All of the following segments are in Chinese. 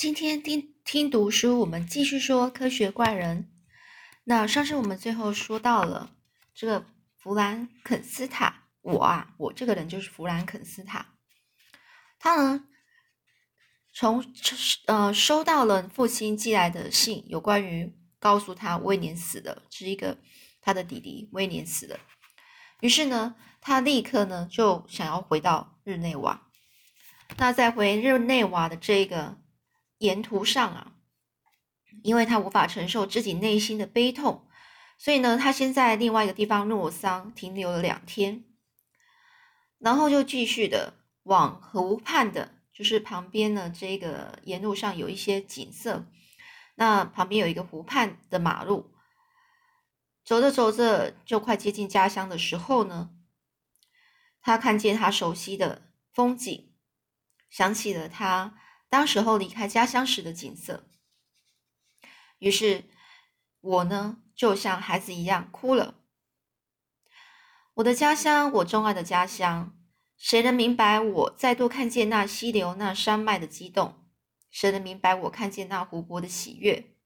今天听听读书，我们继续说科学怪人。那上次我们最后说到了这个弗兰肯斯坦，我啊，我这个人就是弗兰肯斯坦。他呢，从呃收到了父亲寄来的信，有关于告诉他威廉死的，是一个他的弟弟威廉死的。于是呢，他立刻呢就想要回到日内瓦。那在回日内瓦的这个。沿途上啊，因为他无法承受自己内心的悲痛，所以呢，他先在另外一个地方诺桑停留了两天，然后就继续的往湖畔的，就是旁边呢，这个沿路上有一些景色，那旁边有一个湖畔的马路，走着走着就快接近家乡的时候呢，他看见他熟悉的风景，想起了他。当时候离开家乡时的景色，于是我呢就像孩子一样哭了。我的家乡，我钟爱的家乡，谁能明白我再度看见那溪流、那山脉的激动？谁能明白我看见那湖泊的喜悦？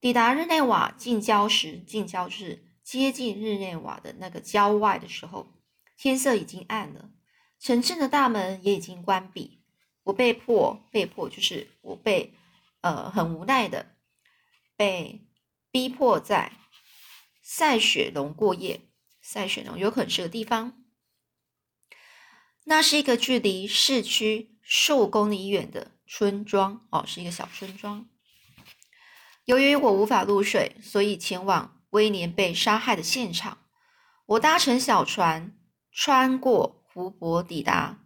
抵达日内瓦近郊时，近郊是接近日内瓦的那个郊外的时候，天色已经暗了，城镇的大门也已经关闭。我被迫，被迫就是我被，呃，很无奈的被逼迫在塞雪龙过夜。塞雪龙有可能是个地方，那是一个距离市区数公里远的村庄哦，是一个小村庄。由于我无法入睡，所以前往威廉被杀害的现场。我搭乘小船穿过湖泊，抵达。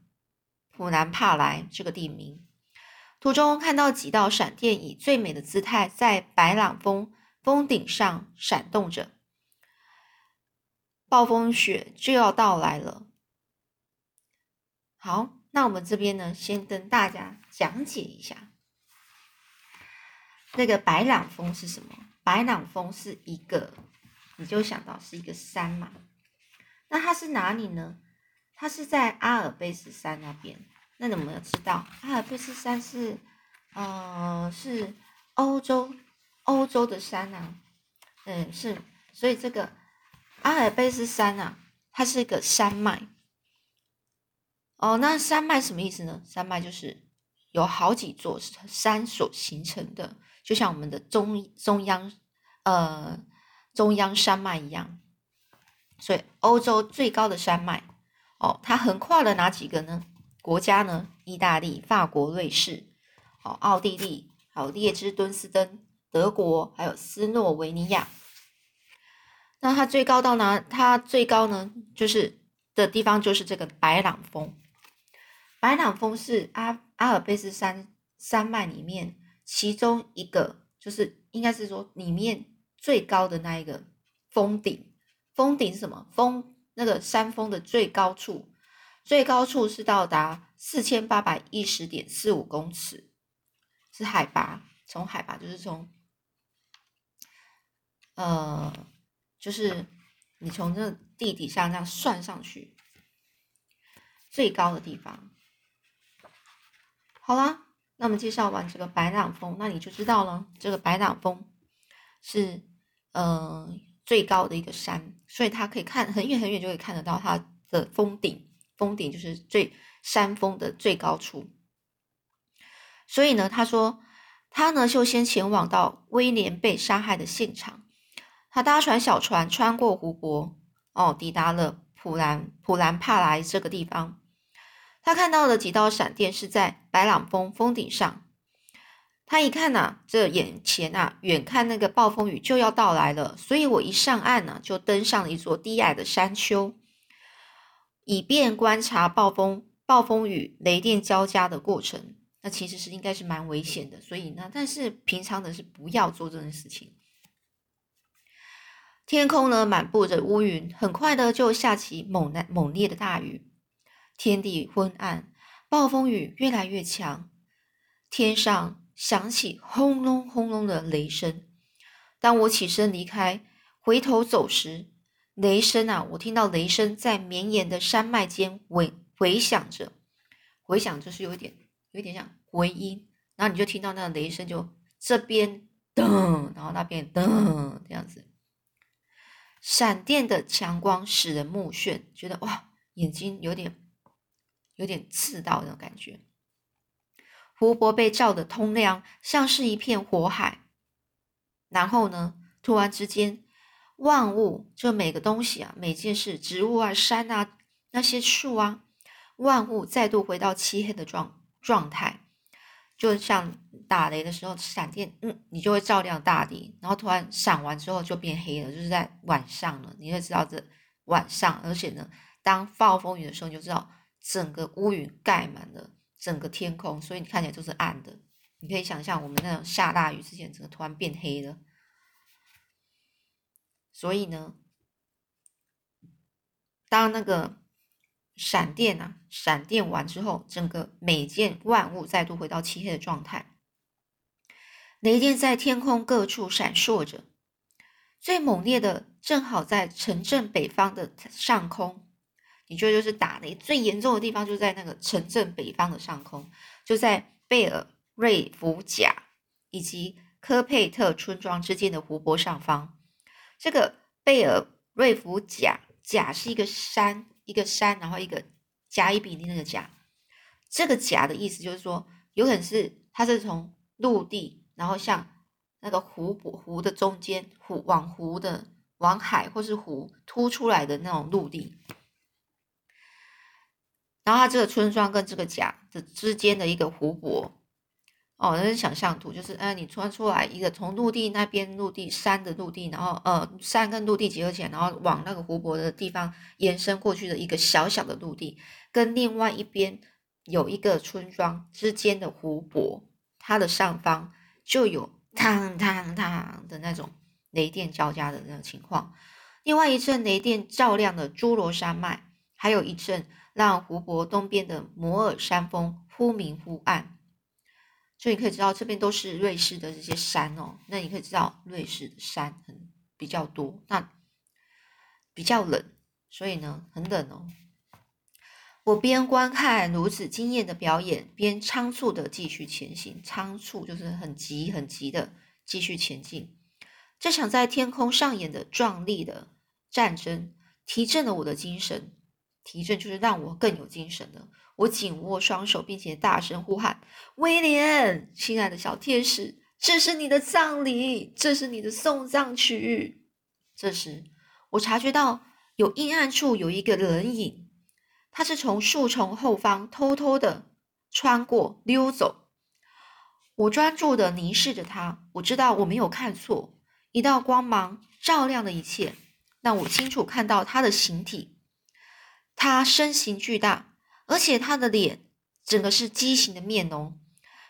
普南帕莱这个地名，途中看到几道闪电以最美的姿态在白朗峰峰顶上闪动着。暴风雪就要到来了。好，那我们这边呢，先跟大家讲解一下，那个白朗峰是什么？白朗峰是一个，你就想到是一个山嘛。那它是哪里呢？它是在阿尔卑斯山那边。那你们要知道，阿尔卑斯山是，呃，是欧洲欧洲的山啊，嗯，是，所以这个阿尔卑斯山啊，它是一个山脉。哦，那山脉什么意思呢？山脉就是有好几座山所形成的，就像我们的中中央，呃，中央山脉一样。所以欧洲最高的山脉，哦，它横跨了哪几个呢？国家呢？意大利、法国、瑞士，哦，奥地利，还有列支敦斯登，德国，还有斯洛维尼亚。那它最高到哪？它最高呢，就是的地方就是这个白朗峰。白朗峰是阿阿尔卑斯山山脉里面其中一个，就是应该是说里面最高的那一个峰顶。峰顶是什么？峰那个山峰的最高处。最高处是到达四千八百一十点四五公尺，是海拔。从海拔就是从，呃，就是你从这地底下这样算上去，最高的地方。好啦，那么介绍完这个白朗峰，那你就知道了，这个白朗峰是呃最高的一个山，所以它可以看很远很远就可以看得到它的峰顶。峰顶就是最山峰的最高处，所以呢，他说他呢就先前往到威廉被杀害的现场，他搭船小船穿过湖泊，哦，抵达了普兰普兰帕莱这个地方，他看到了几道闪电是在白朗峰峰顶上，他一看呐，这眼前呐，远看那个暴风雨就要到来了，所以我一上岸呢，就登上了一座低矮的山丘。以便观察暴风、暴风雨、雷电交加的过程，那其实是应该是蛮危险的。所以呢，但是平常的是不要做这件事情。天空呢满布着乌云，很快的就下起猛烈猛烈的大雨，天地昏暗，暴风雨越来越强，天上响起轰隆轰隆的雷声。当我起身离开，回头走时。雷声啊！我听到雷声在绵延的山脉间回回响着，回响就是有一点，有一点像回音，然后你就听到那个雷声，就这边噔，然后那边噔，这样子。闪电的强光使人目眩，觉得哇，眼睛有点有点刺到那种感觉。湖泊被照得通亮，像是一片火海。然后呢，突然之间，万物就每个东西啊，每件事，植物啊，山啊，那些树啊，万物再度回到漆黑的状状态。就像打雷的时候，闪电，嗯，你就会照亮大地，然后突然闪完之后就变黑了，就是在晚上了。你会知道这晚上，而且呢，当暴风雨的时候，你就知道整个乌云盖满了整个天空，所以你看起来就是暗的。你可以想象我们那种下大雨之前，整个突然变黑了。所以呢，当那个。闪电啊！闪电完之后，整个每件万物再度回到漆黑的状态。雷电在天空各处闪烁着，最猛烈的正好在城镇北方的上空。你觉得就是打雷最严重的地方，就在那个城镇北方的上空，就在贝尔瑞弗贾以及科佩特村庄之间的湖泊上方。这个贝尔瑞弗贾，贾是一个山。一个山，然后一个甲乙丙丁那个甲，这个甲的意思就是说，有可能是它是从陆地，然后像那个湖泊湖的中间，湖往湖的往海或是湖凸出来的那种陆地，然后它这个村庄跟这个甲的之间的一个湖泊。哦，那是想象图，就是，哎，你穿出来一个从陆地那边陆地山的陆地，然后，呃，山跟陆地结合起来，然后往那个湖泊的地方延伸过去的一个小小的陆地，跟另外一边有一个村庄之间的湖泊，它的上方就有嘡嘡嘡的那种雷电交加的那种情况，另外一阵雷电照亮了侏罗山脉，还有一阵让湖泊东边的摩尔山峰忽明忽暗。所以你可以知道这边都是瑞士的这些山哦，那你可以知道瑞士的山很比较多，那比较冷，所以呢很冷哦。我边观看如此惊艳的表演，边仓促的继续前行。仓促就是很急很急的继续前进。这场在天空上演的壮丽的战争，提振了我的精神。提振就是让我更有精神了。我紧握双手，并且大声呼喊：“威廉，亲爱的小天使，这是你的葬礼，这是你的送葬曲。”这时，我察觉到有阴暗处有一个人影，他是从树丛后方偷偷的穿过溜走。我专注的凝视着他，我知道我没有看错，一道光芒照亮了一切，让我清楚看到他的形体。他身形巨大。而且他的脸整个是畸形的面容，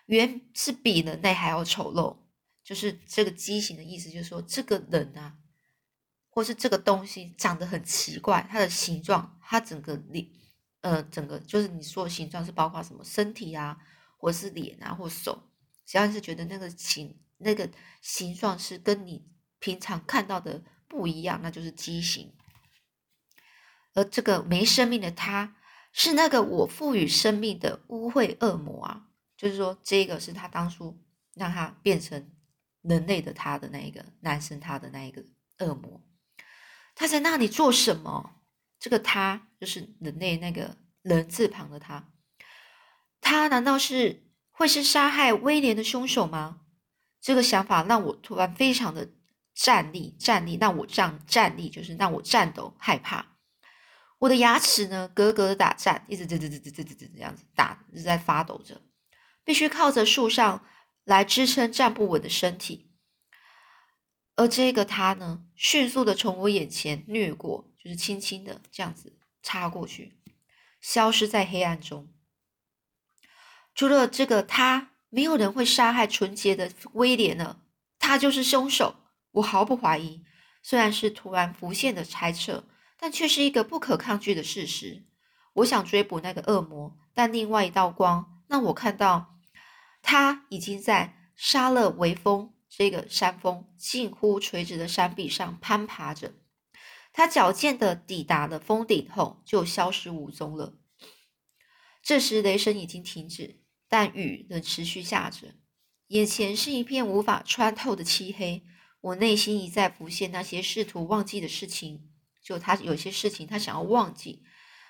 原是比人类还要丑陋。就是这个畸形的意思，就是说这个人啊，或是这个东西长得很奇怪，它的形状，它整个脸，呃，整个就是你说的形状是包括什么身体啊，或是脸啊，或手，只要是觉得那个形那个形状是跟你平常看到的不一样，那就是畸形。而这个没生命的他。是那个我赋予生命的污秽恶魔啊！就是说，这个是他当初让他变成人类的他的那一个男生，他的那一个恶魔。他在那里做什么？这个他就是人类那个人字旁的他。他难道是会是杀害威廉的凶手吗？这个想法让我突然非常的站立，站立，让我这样站立，就是让我颤抖，害怕。我的牙齿呢，咯咯的打颤，一直吱吱吱吱吱吱吱这样子打，一直在发抖着，必须靠着树上来支撑站不稳的身体。而这个他呢，迅速的从我眼前掠过，就是轻轻的这样子插过去，消失在黑暗中。除了这个他，没有人会杀害纯洁的威廉了，他就是凶手，我毫不怀疑。虽然是突然浮现的猜测。但却是一个不可抗拒的事实。我想追捕那个恶魔，但另外一道光让我看到，他已经在沙勒维峰这个山峰近乎垂直的山壁上攀爬着。他矫健的抵达了峰顶后，就消失无踪了。这时，雷声已经停止，但雨仍持续下着，眼前是一片无法穿透的漆黑。我内心一再浮现那些试图忘记的事情，就他有些事情他想要忘记，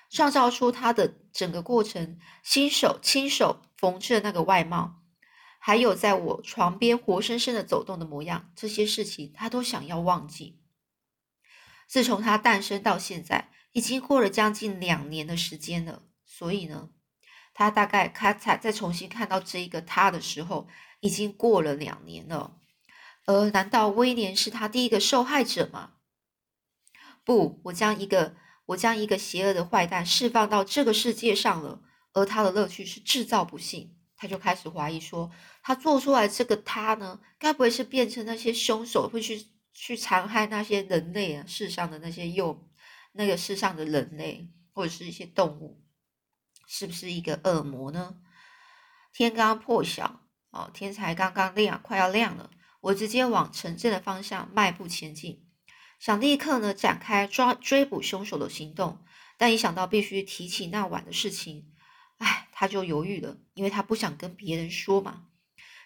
创造出他的整个过程，亲手亲手缝制的那个外貌。还有在我床边活生生的走动的模样，这些事情他都想要忘记。自从他诞生到现在，已经过了将近两年的时间了。所以呢，他大概看才再重新看到这一个他的时候，已经过了两年了。而难道威廉是他第一个受害者吗？不，我将一个我将一个邪恶的坏蛋释放到这个世界上了，而他的乐趣是制造不幸。他就开始怀疑说，他做出来这个他呢，该不会是变成那些凶手，会去去残害那些人类啊，世上的那些幼，那个世上的人类或者是一些动物，是不是一个恶魔呢？天刚破晓，哦，天才刚刚亮，快要亮了，我直接往城镇的方向迈步前进，想立刻呢展开抓追捕凶手的行动，但一想到必须提起那晚的事情。哎，他就犹豫了，因为他不想跟别人说嘛。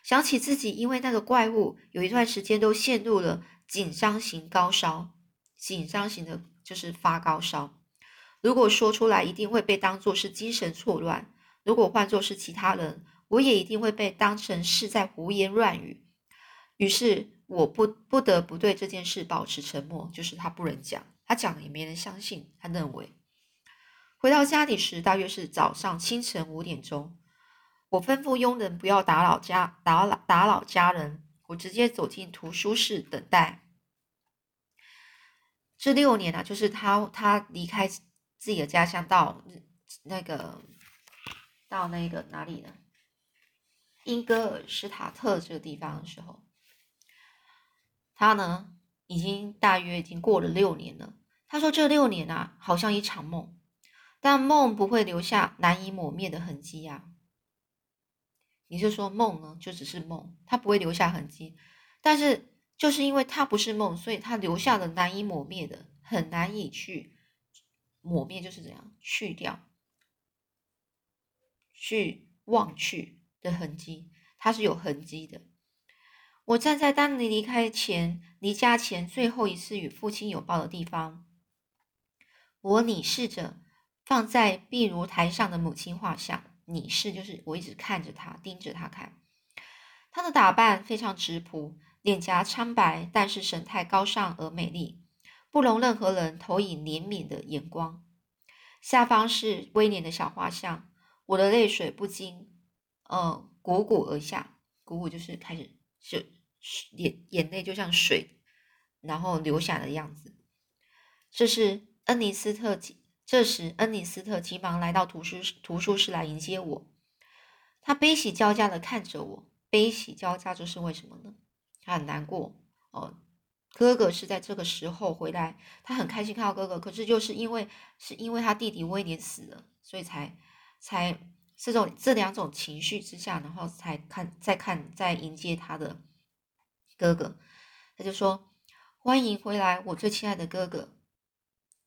想起自己因为那个怪物，有一段时间都陷入了紧张型高烧，紧张型的就是发高烧。如果说出来，一定会被当作是精神错乱；如果换作是其他人，我也一定会被当成是在胡言乱语。于是，我不不得不对这件事保持沉默，就是他不能讲，他讲了也没人相信。他认为。回到家里时，大约是早上清晨五点钟。我吩咐佣人不要打扰家打扰打扰家人。我直接走进图书室等待。这六年啊，就是他他离开自己的家乡到那个到那个哪里呢？英格尔施塔特这个地方的时候，他呢已经大约已经过了六年了。他说这六年啊，好像一场梦。但梦不会留下难以抹灭的痕迹呀。你就说梦呢，就只是梦，它不会留下痕迹。但是就是因为它不是梦，所以它留下了难以抹灭的、很难以去抹灭，就是这样去掉、去忘去的痕迹。它是有痕迹的。我站在当你离开前、离家前最后一次与父亲拥抱的地方，我凝视着。放在壁炉台上的母亲画像，凝视就是我一直看着她，盯着她看。她的打扮非常直朴，脸颊苍白，但是神态高尚而美丽，不容任何人投以怜悯的眼光。下方是威廉的小画像，我的泪水不禁，呃，汩汩而下，汩汩就是开始就眼眼泪就像水，然后流下的样子。这是恩尼斯特。这时，恩尼斯特急忙来到图书图书室来迎接我。他悲喜交加的看着我，悲喜交加，这是为什么呢？他很难过哦。哥哥是在这个时候回来，他很开心看到哥哥，可是就是因为是因为他弟弟威廉死了，所以才才这种这两种情绪之下，然后才看再看再迎接他的哥哥。他就说：“欢迎回来，我最亲爱的哥哥，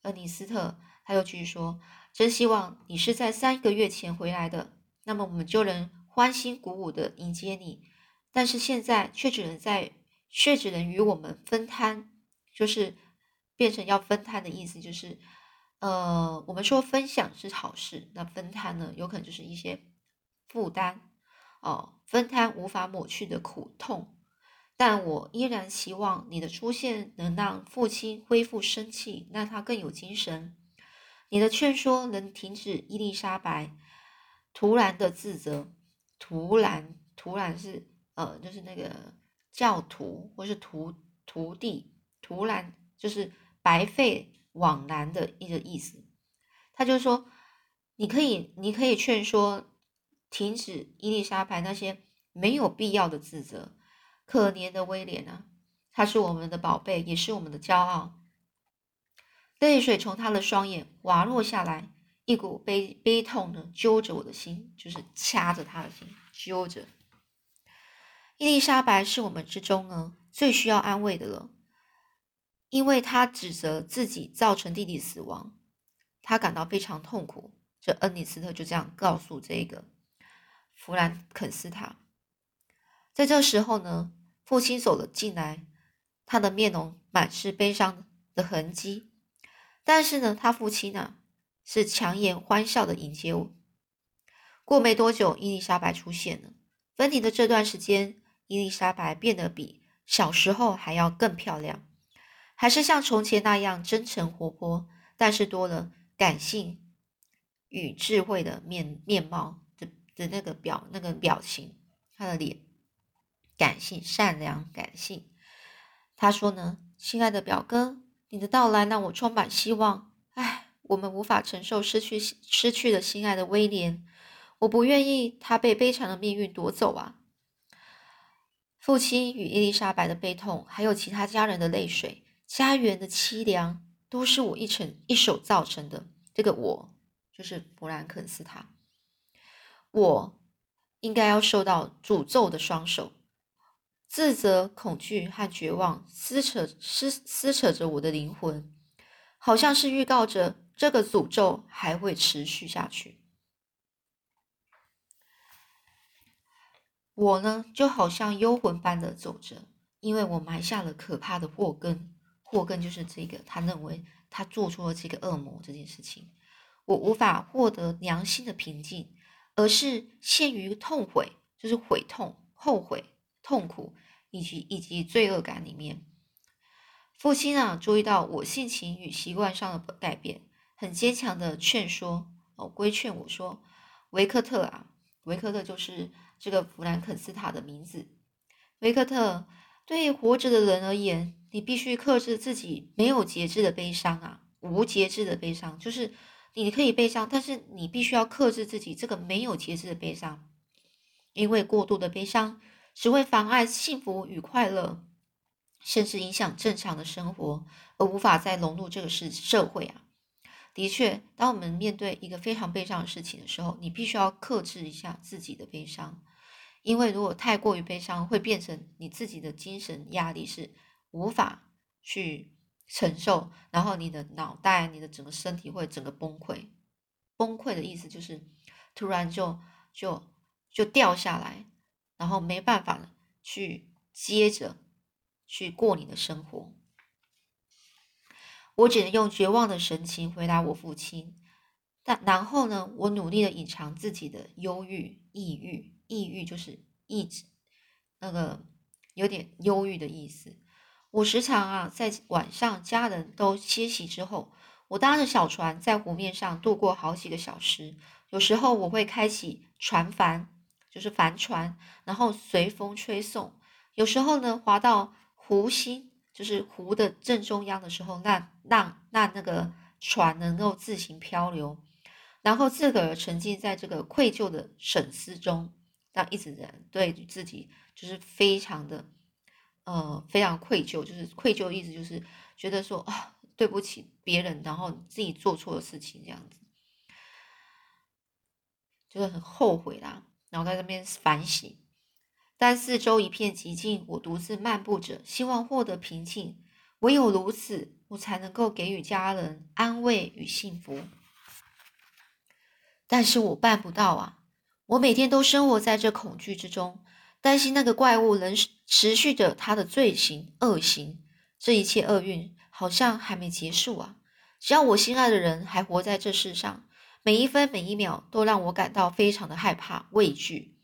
厄尼斯特。”他又继续说：“真希望你是在三个月前回来的，那么我们就能欢欣鼓舞的迎接你。但是现在却只能在，却只能与我们分摊，就是变成要分摊的意思，就是呃，我们说分享是好事，那分摊呢，有可能就是一些负担哦，分摊无法抹去的苦痛。但我依然希望你的出现能让父亲恢复生气，让他更有精神。”你的劝说能停止伊丽莎白突然的自责，突然，突然是呃，就是那个教徒或是徒徒弟，突然就是白费往来的一个意思。他就说，你可以，你可以劝说停止伊丽莎白那些没有必要的自责。可怜的威廉啊，他是我们的宝贝，也是我们的骄傲。泪水从他的双眼滑落下来，一股悲悲痛呢揪着我的心，就是掐着他的心，揪着。伊丽莎白是我们之中呢最需要安慰的了，因为她指责自己造成弟弟死亡，她感到非常痛苦。这恩尼斯特就这样告诉这个弗兰肯斯塔。在这时候呢，父亲走了进来，他的面容满是悲伤的痕迹。但是呢，他父亲呢是强颜欢笑的迎接我。过没多久，伊丽莎白出现了。分离的这段时间，伊丽莎白变得比小时候还要更漂亮，还是像从前那样真诚活泼，但是多了感性与智慧的面面貌的的那个表那个表情，他的脸感性、善良、感性。他说呢：“亲爱的表哥。”你的到来让我充满希望。唉，我们无法承受失去失去了心爱的威廉，我不愿意他被悲惨的命运夺走啊！父亲与伊丽莎白的悲痛，还有其他家人的泪水，家园的凄凉，都是我一成一手造成的。这个我就是弗兰肯斯坦，我应该要受到诅咒的双手。自责、恐惧和绝望撕扯、撕撕扯着我的灵魂，好像是预告着这个诅咒还会持续下去。我呢，就好像幽魂般的走着，因为我埋下了可怕的祸根。祸根就是这个，他认为他做出了这个恶魔这件事情。我无法获得良心的平静，而是陷于痛悔，就是悔痛、后悔。痛苦以及以及罪恶感里面，父亲啊，注意到我性情与习惯上的改变，很坚强的劝说哦，规劝我说：“维克特啊，维克特就是这个弗兰肯斯塔的名字。维克特，对活着的人而言，你必须克制自己没有节制的悲伤啊，无节制的悲伤，就是你可以悲伤，但是你必须要克制自己这个没有节制的悲伤，因为过度的悲伤。”只会妨碍幸福与快乐，甚至影响正常的生活，而无法再融入这个世社会啊！的确，当我们面对一个非常悲伤的事情的时候，你必须要克制一下自己的悲伤，因为如果太过于悲伤，会变成你自己的精神压力是无法去承受，然后你的脑袋、你的整个身体会整个崩溃。崩溃的意思就是突然就就就掉下来。然后没办法了，去接着去过你的生活。我只能用绝望的神情回答我父亲。但然后呢，我努力的隐藏自己的忧郁、抑郁、抑郁就是抑制，那个有点忧郁的意思。我时常啊，在晚上家人都歇息之后，我搭着小船在湖面上度过好几个小时。有时候我会开启船帆。就是帆船，然后随风吹送。有时候呢，滑到湖心，就是湖的正中央的时候，那让让那个船能够自行漂流，然后自个儿沉浸在这个愧疚的审思中，让一直人对自己就是非常的呃非常愧疚，就是愧疚的意思就是觉得说啊对不起别人，然后自己做错的事情这样子，就是很后悔啦。然后在这边反省，但四周一片寂静，我独自漫步着，希望获得平静。唯有如此，我才能够给予家人安慰与幸福。但是我办不到啊！我每天都生活在这恐惧之中，担心那个怪物能持续着他的罪行恶行。这一切厄运好像还没结束啊！只要我心爱的人还活在这世上。每一分每一秒都让我感到非常的害怕畏惧，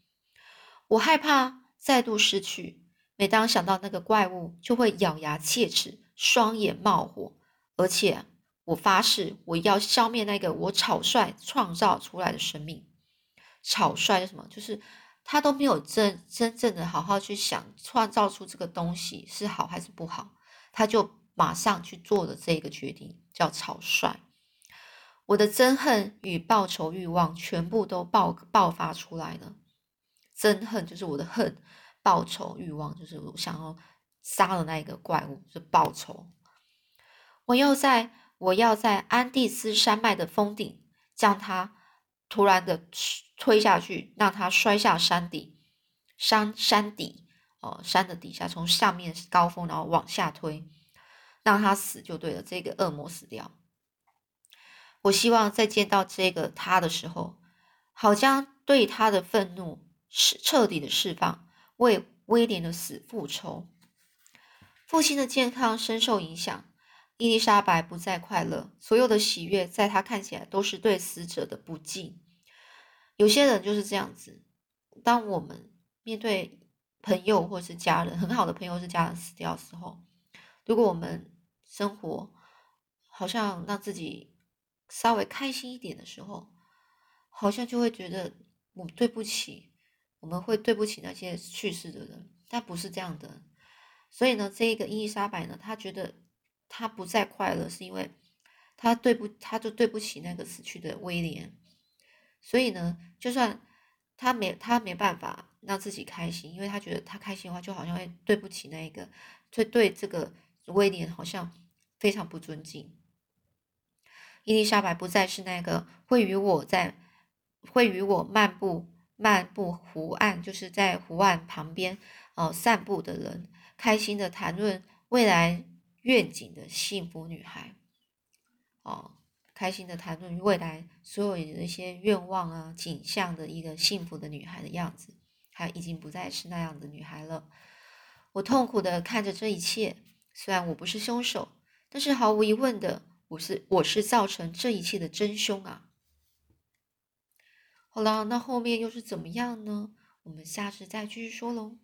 我害怕再度失去。每当想到那个怪物，就会咬牙切齿，双眼冒火。而且我发誓，我要消灭那个我草率创造出来的生命。草率是什么？就是他都没有真真正的好好去想，创造出这个东西是好还是不好，他就马上去做了这个决定，叫草率。我的憎恨与报仇欲望全部都爆爆发出来了。憎恨就是我的恨，报仇欲望就是我想要杀了那一个怪物，是报仇。我要在我要在安第斯山脉的峰顶将他突然的推下去，让他摔下山底，山山底哦，山的底下，从上面高峰然后往下推，让他死就对了，这个恶魔死掉。我希望在见到这个他的时候，好将对他的愤怒释彻底的释放，为威廉的死复仇。父亲的健康深受影响，伊丽莎白不再快乐，所有的喜悦在她看起来都是对死者的不敬。有些人就是这样子，当我们面对朋友或是家人，很好的朋友是家人死掉的时候，如果我们生活好像让自己稍微开心一点的时候，好像就会觉得我对不起，我们会对不起那些去世的人，但不是这样的。所以呢，这一个伊丽莎白呢，她觉得她不再快乐，是因为她对不，她就对不起那个死去的威廉。所以呢，就算她没，她没办法让自己开心，因为她觉得她开心的话，就好像会对不起那一个，会对这个威廉好像非常不尊敬。伊丽莎白不再是那个会与我在，会与我漫步漫步湖岸，就是在湖岸旁边哦散步的人。开心的谈论未来愿景的幸福女孩，哦，开心的谈论未来所有的一些愿望啊、景象的一个幸福的女孩的样子，她已经不再是那样的女孩了。我痛苦的看着这一切，虽然我不是凶手，但是毫无疑问的，我是我是造成这一切的真凶啊。好了，那后面又是怎么样呢？我们下次再继续说喽。